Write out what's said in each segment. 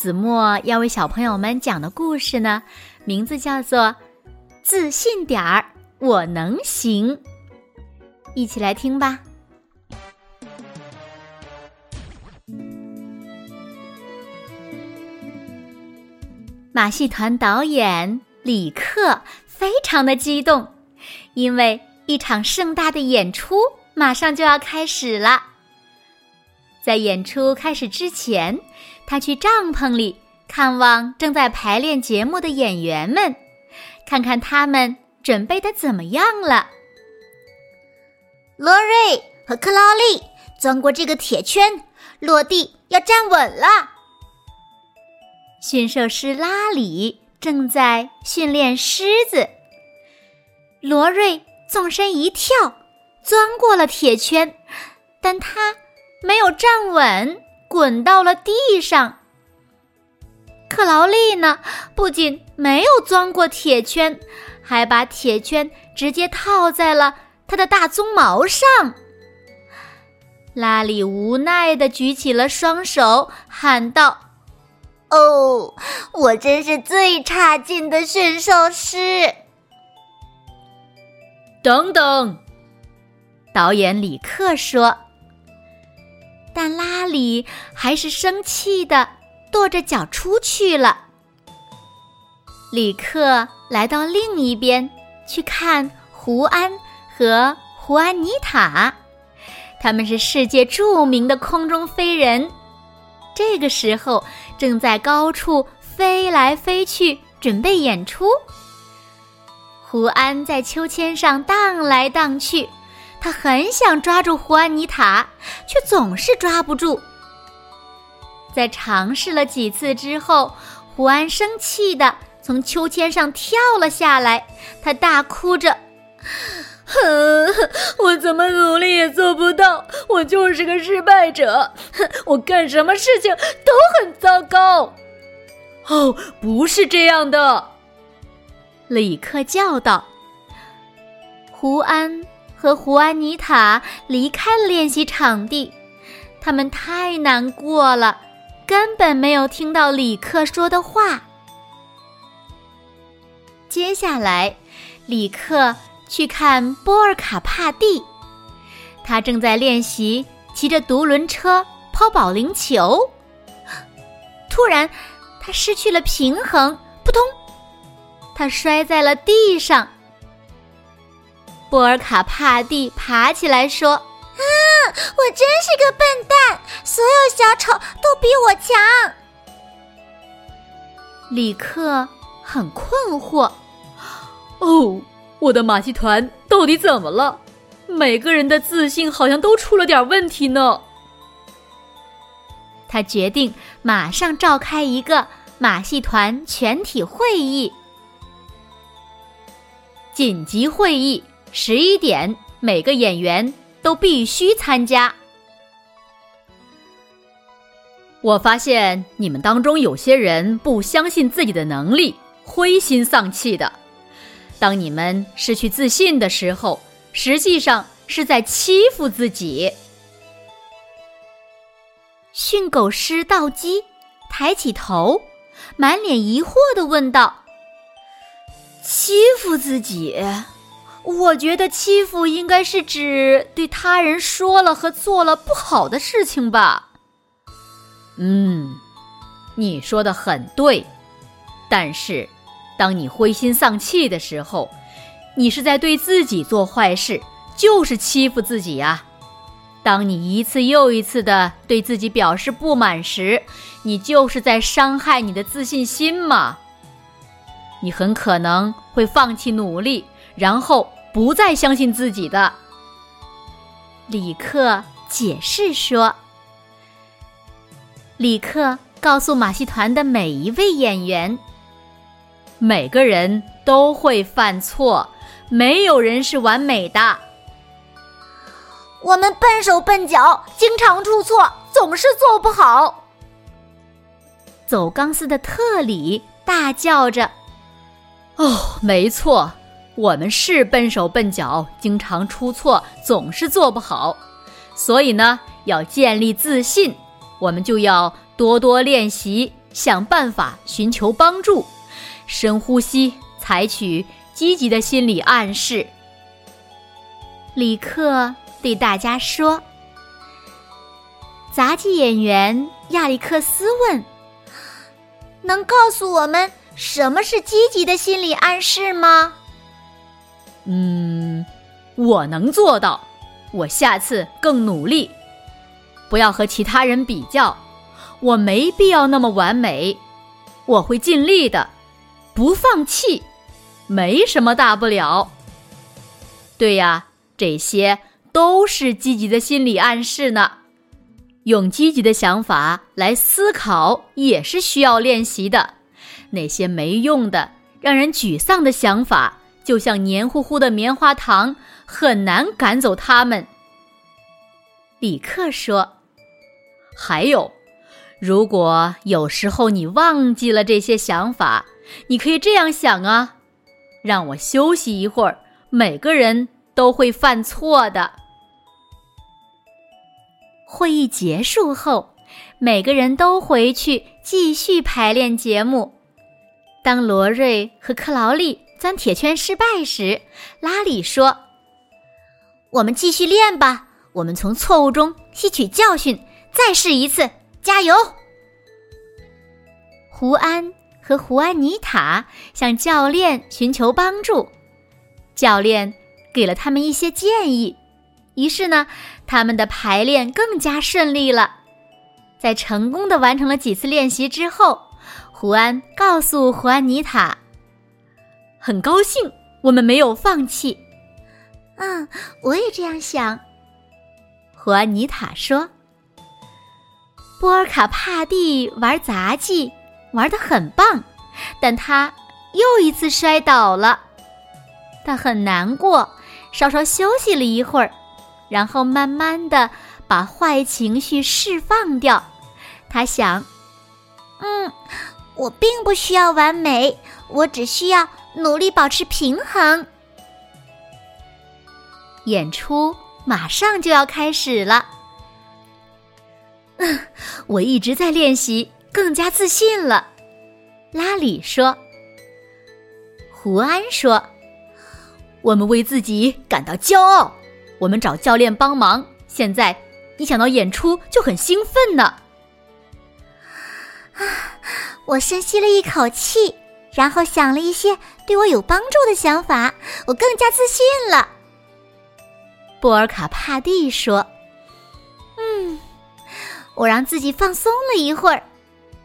子墨要为小朋友们讲的故事呢，名字叫做《自信点儿，我能行》。一起来听吧。马戏团导演李克非常的激动，因为一场盛大的演出马上就要开始了。在演出开始之前。他去帐篷里看望正在排练节目的演员们，看看他们准备的怎么样了。罗瑞和克劳利钻过这个铁圈，落地要站稳了。驯兽师拉里正在训练狮子。罗瑞纵身一跳，钻过了铁圈，但他没有站稳。滚到了地上。克劳利呢，不仅没有钻过铁圈，还把铁圈直接套在了他的大鬃毛上。拉里无奈的举起了双手，喊道：“哦，我真是最差劲的驯兽师！”等等，导演李克说。但拉里还是生气的跺着脚出去了。李克来到另一边去看胡安和胡安妮塔，他们是世界著名的空中飞人，这个时候正在高处飞来飞去，准备演出。胡安在秋千上荡来荡去。他很想抓住胡安妮塔，却总是抓不住。在尝试了几次之后，胡安生气的从秋千上跳了下来。他大哭着：“哼，我怎么努力也做不到，我就是个失败者。我干什么事情都很糟糕。”哦，不是这样的，李克叫道：“胡安。”和胡安妮塔离开了练习场地，他们太难过了，根本没有听到李克说的话。接下来，李克去看波尔卡帕蒂，他正在练习骑着独轮车抛保龄球。突然，他失去了平衡，扑通，他摔在了地上。波尔卡帕蒂爬起来说：“啊，我真是个笨蛋！所有小丑都比我强。”李克很困惑：“哦，我的马戏团到底怎么了？每个人的自信好像都出了点问题呢。”他决定马上召开一个马戏团全体会议。紧急会议。十一点，每个演员都必须参加。我发现你们当中有些人不相信自己的能力，灰心丧气的。当你们失去自信的时候，实际上是在欺负自己。训狗师道基抬起头，满脸疑惑的问道：“欺负自己？”我觉得欺负应该是指对他人说了和做了不好的事情吧。嗯，你说的很对，但是，当你灰心丧气的时候，你是在对自己做坏事，就是欺负自己呀。当你一次又一次的对自己表示不满时，你就是在伤害你的自信心嘛。你很可能会放弃努力。然后不再相信自己的，李克解释说：“李克告诉马戏团的每一位演员，每个人都会犯错，没有人是完美的。我们笨手笨脚，经常出错，总是做不好。走钢丝的特里大叫着：“哦，没错，我们是笨手笨脚，经常出错，总是做不好。所以呢，要建立自信，我们就要多多练习，想办法寻求帮助，深呼吸，采取积极的心理暗示。”李克。对大家说：“杂技演员亚历克斯问，能告诉我们什么是积极的心理暗示吗？”“嗯，我能做到。我下次更努力，不要和其他人比较。我没必要那么完美，我会尽力的，不放弃，没什么大不了。对呀，这些。”都是积极的心理暗示呢。用积极的想法来思考也是需要练习的。那些没用的、让人沮丧的想法，就像黏糊糊的棉花糖，很难赶走它们。李克说：“还有，如果有时候你忘记了这些想法，你可以这样想啊：让我休息一会儿。每个人都会犯错的。”会议结束后，每个人都回去继续排练节目。当罗瑞和克劳利钻铁圈失败时，拉里说：“我们继续练吧，我们从错误中吸取教训，再试一次，加油！”胡安和胡安妮塔向教练寻求帮助，教练给了他们一些建议。于是呢，他们的排练更加顺利了。在成功的完成了几次练习之后，胡安告诉胡安妮塔：“很高兴我们没有放弃。”“嗯，我也这样想。”胡安妮塔说。波尔卡帕蒂玩杂技玩的很棒，但他又一次摔倒了。他很难过，稍稍休息了一会儿。然后慢慢的把坏情绪释放掉。他想：“嗯，我并不需要完美，我只需要努力保持平衡。”演出马上就要开始了。嗯，我一直在练习，更加自信了。拉里说。胡安说：“我们为自己感到骄傲。”我们找教练帮忙。现在一想到演出就很兴奋呢。啊！我深吸了一口气，然后想了一些对我有帮助的想法，我更加自信了。波尔卡帕蒂说：“嗯，我让自己放松了一会儿，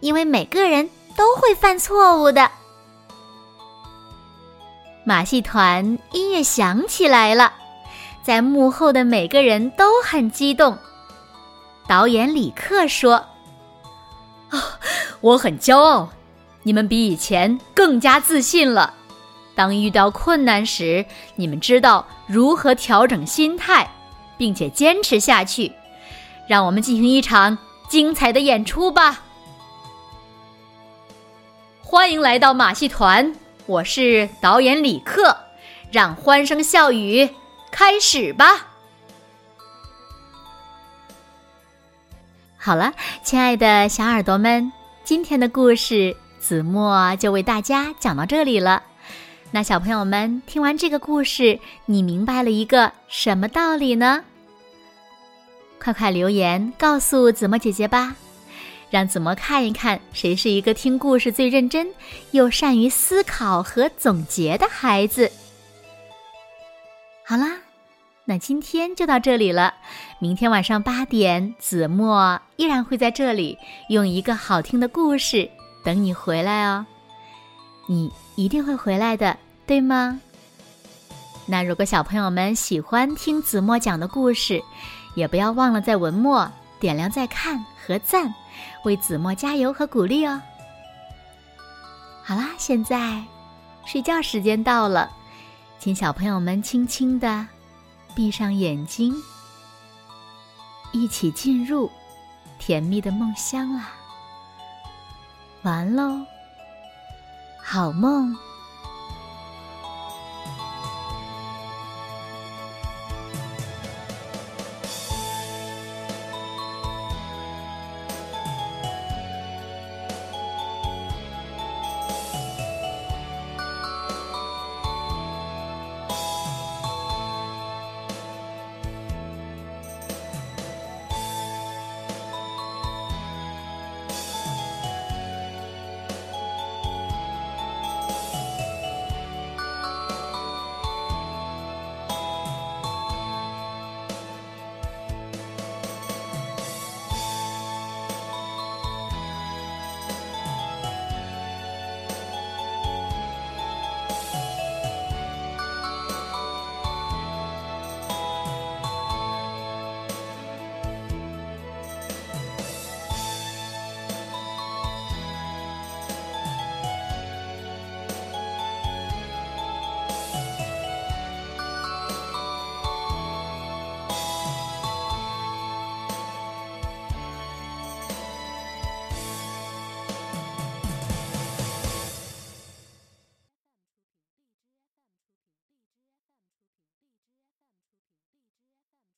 因为每个人都会犯错误的。”马戏团音乐响起来了。在幕后的每个人都很激动。导演李克说：“啊，我很骄傲，你们比以前更加自信了。当遇到困难时，你们知道如何调整心态，并且坚持下去。让我们进行一场精彩的演出吧！欢迎来到马戏团，我是导演李克，让欢声笑语。”开始吧！好了，亲爱的小耳朵们，今天的故事子墨就为大家讲到这里了。那小朋友们听完这个故事，你明白了一个什么道理呢？快快留言告诉子墨姐姐吧，让子墨看一看谁是一个听故事最认真又善于思考和总结的孩子。好啦，那今天就到这里了。明天晚上八点，子墨依然会在这里，用一个好听的故事等你回来哦。你一定会回来的，对吗？那如果小朋友们喜欢听子墨讲的故事，也不要忘了在文末点亮再看和赞，为子墨加油和鼓励哦。好啦，现在睡觉时间到了，请小朋友们轻轻的闭上眼睛。一起进入甜蜜的梦乡啊。完喽。好梦。